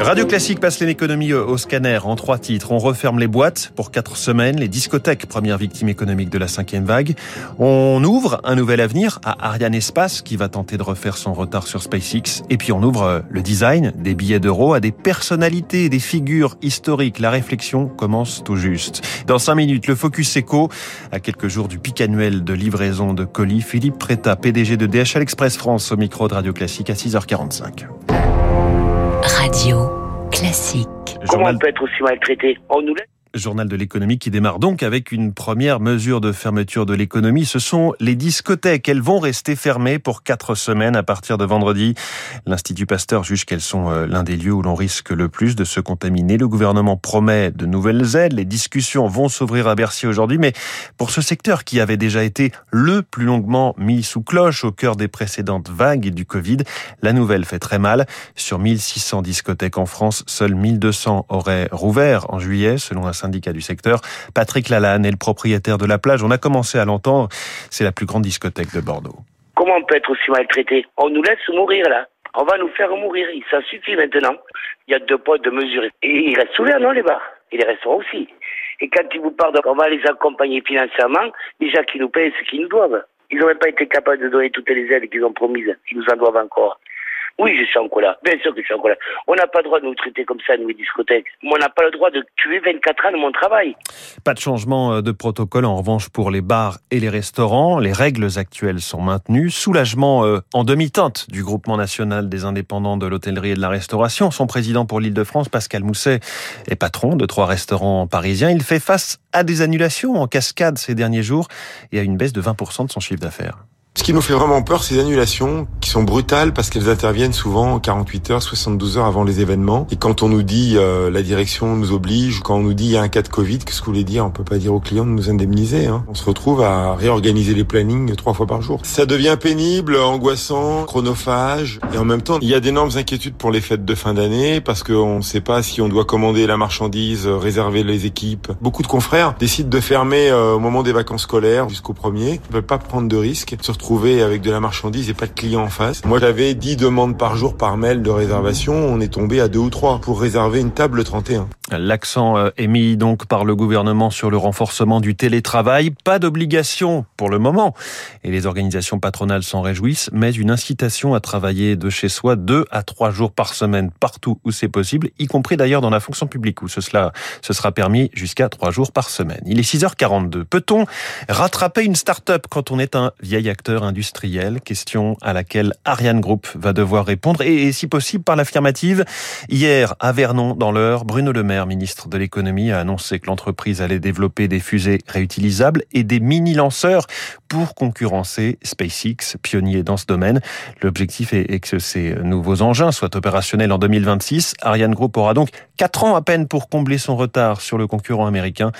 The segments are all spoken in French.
Radio Classique passe l'économie au scanner en trois titres. On referme les boîtes pour quatre semaines, les discothèques, première victime économique de la cinquième vague. On ouvre un nouvel avenir à Ariane Espace qui va tenter de refaire son retard sur SpaceX. Et puis on ouvre euh, le design des billets d'euros à des personnalités, des figures historiques. La réflexion commence tout juste. Dans cinq minutes, le Focus Eco, à quelques jours du pic annuel de livraison de colis. Philippe Préta, PDG de DHL Express France au micro de Radio Classique à 6h45. Radio Comment on peut être aussi maltraité On nous laisse Journal de l'économie qui démarre donc avec une première mesure de fermeture de l'économie. Ce sont les discothèques. Elles vont rester fermées pour quatre semaines à partir de vendredi. L'Institut Pasteur juge qu'elles sont euh, l'un des lieux où l'on risque le plus de se contaminer. Le gouvernement promet de nouvelles aides. Les discussions vont s'ouvrir à Bercy aujourd'hui. Mais pour ce secteur qui avait déjà été le plus longuement mis sous cloche au cœur des précédentes vagues du Covid, la nouvelle fait très mal. Sur 1600 discothèques en France, seuls 1200 auraient rouvert en juillet, selon un syndicat du secteur. Patrick Lalanne est le propriétaire de la plage. On a commencé à l'entendre. C'est la plus grande discothèque de Bordeaux. Comment on peut être aussi maltraité? On nous laisse mourir là. On va nous faire mourir. Ça suffit maintenant. Il y a deux poids, deux mesures. Et ils restent ouverts, non, les bars? Et les restaurants aussi. Et quand ils vous parlent qu'on va les accompagner financièrement, déjà qu'ils nous payent ce qu'ils nous doivent. Ils n'auraient pas été capables de donner toutes les aides qu'ils ont promises. Ils nous en doivent encore. Oui, je suis en colère. Bien sûr que je suis en colère. On n'a pas le droit de nous traiter comme ça, nous, les discothèques. Moi, on n'a pas le droit de tuer 24 ans de mon travail. Pas de changement euh, de protocole en revanche pour les bars et les restaurants. Les règles actuelles sont maintenues. Soulagement euh, en demi-teinte du groupement national des indépendants de l'hôtellerie et de la restauration. Son président pour l'Île-de-France, Pascal Mousset, est patron de trois restaurants parisiens. Il fait face à des annulations en cascade ces derniers jours et à une baisse de 20% de son chiffre d'affaires. Ce qui nous fait vraiment peur, c'est les annulations sont brutales parce qu'elles interviennent souvent 48 heures, 72 heures avant les événements. Et quand on nous dit euh, la direction nous oblige, quand on nous dit il y a un cas de Covid, qu'est-ce que vous voulez dire? On peut pas dire aux clients de nous indemniser. Hein. On se retrouve à réorganiser les plannings trois fois par jour. Ça devient pénible, angoissant, chronophage. Et en même temps, il y a d'énormes inquiétudes pour les fêtes de fin d'année parce qu'on ne sait pas si on doit commander la marchandise, réserver les équipes. Beaucoup de confrères décident de fermer euh, au moment des vacances scolaires jusqu'au premier. Ils ne veulent pas prendre de risques, se retrouver avec de la marchandise et pas de clients en Moi, j'avais 10 demandes par jour par mail de réservation. On est tombé à deux ou trois pour réserver une table 31. L'accent euh, est mis donc par le gouvernement sur le renforcement du télétravail. Pas d'obligation pour le moment. Et les organisations patronales s'en réjouissent, mais une incitation à travailler de chez soi deux à trois jours par semaine partout où c'est possible, y compris d'ailleurs dans la fonction publique où ce, sera permis jusqu'à trois jours par semaine. Il est 6h42. Peut-on rattraper une start-up quand on est un vieil acteur industriel? Question à laquelle Ariane Group va devoir répondre et, si possible par l'affirmative. Hier, à Vernon, dans l'heure, Bruno Le Maire, ministre de l'économie, a annoncé que l'entreprise allait développer des fusées réutilisables et des mini-lanceurs pour concurrencer SpaceX, pionnier dans ce domaine. L'objectif est que ces nouveaux engins soient opérationnels en 2026. Ariane Group aura donc quatre ans à peine pour combler son retard sur le concurrent américain.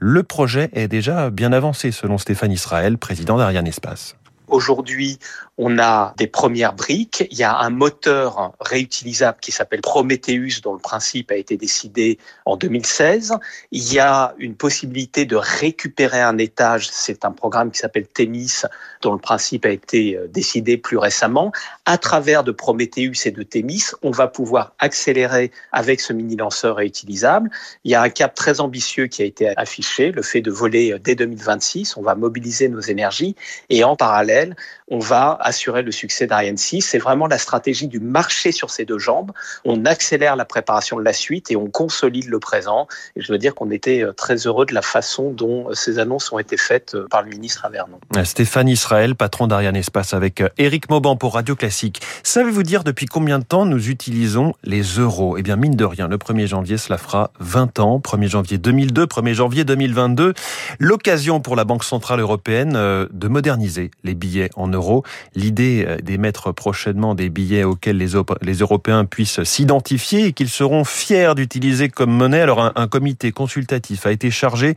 Le projet est déjà bien avancé selon Stéphane Israël, président d'Ariane Espace. Aujourd'hui, on a des premières briques. Il y a un moteur réutilisable qui s'appelle Prometheus, dont le principe a été décidé en 2016. Il y a une possibilité de récupérer un étage. C'est un programme qui s'appelle Themis, dont le principe a été euh, décidé plus récemment. À travers de Prometheus et de Themis, on va pouvoir accélérer avec ce mini lanceur réutilisable. Il y a un cap très ambitieux qui a été affiché, le fait de voler euh, dès 2026. On va mobiliser nos énergies et en parallèle, on va assurer le succès d'Ariane 6. C'est vraiment la stratégie du marché sur ses deux jambes. On accélère la préparation de la suite et on consolide le présent. Et je veux dire qu'on était euh, très heureux de la façon dont euh, ces annonces ont été faites euh, par le ministre Avernon. Stéphane Israël, patron d'Ariane Espace avec Eric Mauban pour Radio Classique. Savez-vous dire depuis combien de temps nous utilisons les euros? Eh bien, mine de rien, le 1er janvier, cela fera 20 ans. 1er janvier 2002, 1er janvier 2022. L'occasion pour la Banque Centrale Européenne de moderniser les billets en euros. L'idée euh, d'émettre prochainement des billets auxquels les, Européens puissent s'identifier et qu'ils seront fiers d'utiliser comme monnaie. Alors un, un, comité consultatif a été chargé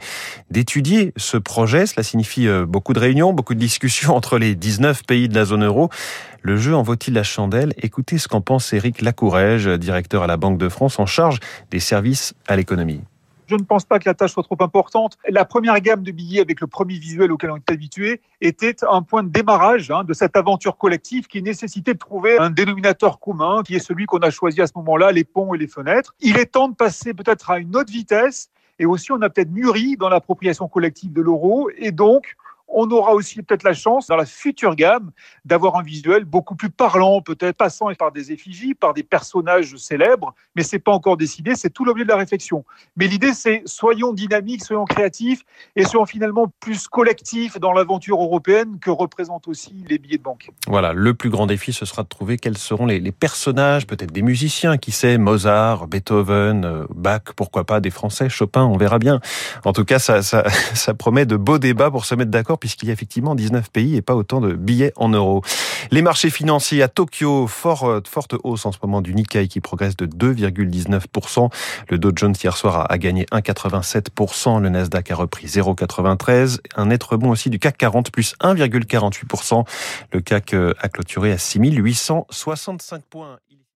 d'étudier ce projet. Cela signifie euh, beaucoup de réunions, beaucoup de discussions entre les 19 pays de la zone euro. Le jeu en vaut-il la chandelle? Écoutez ce qu'en pense Éric Lacourège, directeur à la Banque de France en charge des services à l'économie Je ne pense pas que la tâche soit trop importante. La première gamme de billets avec le premier visuel auquel on est habitué était un point de démarrage hein, de cette aventure collective qui nécessitait de trouver un dénominateur commun qui est celui qu'on a choisi à ce moment-là, les ponts et les fenêtres. Il est temps de passer peut-être à une autre vitesse et aussi on a peut-être mûri dans l'appropriation collective de l'euro et donc on aura aussi peut-être la chance, dans la future gamme, d'avoir un visuel beaucoup plus parlant, peut-être passant par des effigies, par des personnages célèbres, mais c'est pas encore décidé, c'est tout l'objet de la réflexion. Mais l'idée, c'est soyons dynamiques, soyons créatifs et soyons finalement plus collectifs dans l'aventure européenne que représentent aussi les billets de banque. Voilà, le plus grand défi, ce sera de trouver quels seront les, personnages, peut-être des musiciens, qui sait, Mozart, Beethoven, euh, Bach, pourquoi pas des Français, Chopin, on verra bien. En tout cas, ça, ça, ça promet de beaux débats pour se mettre d'accord puisqu'il y a effectivement 19 pays et pas autant de billets en euros. Les marchés financiers à Tokyo, fort, forte hausse en ce moment du Nikkei qui progresse de 2,19%. Le Dow Jones hier soir a gagné 1,87%. Le Nasdaq a repris 0,93%. Un net rebond aussi du CAC 40 plus 1,48%. Le CAC a clôturé à 6865 points.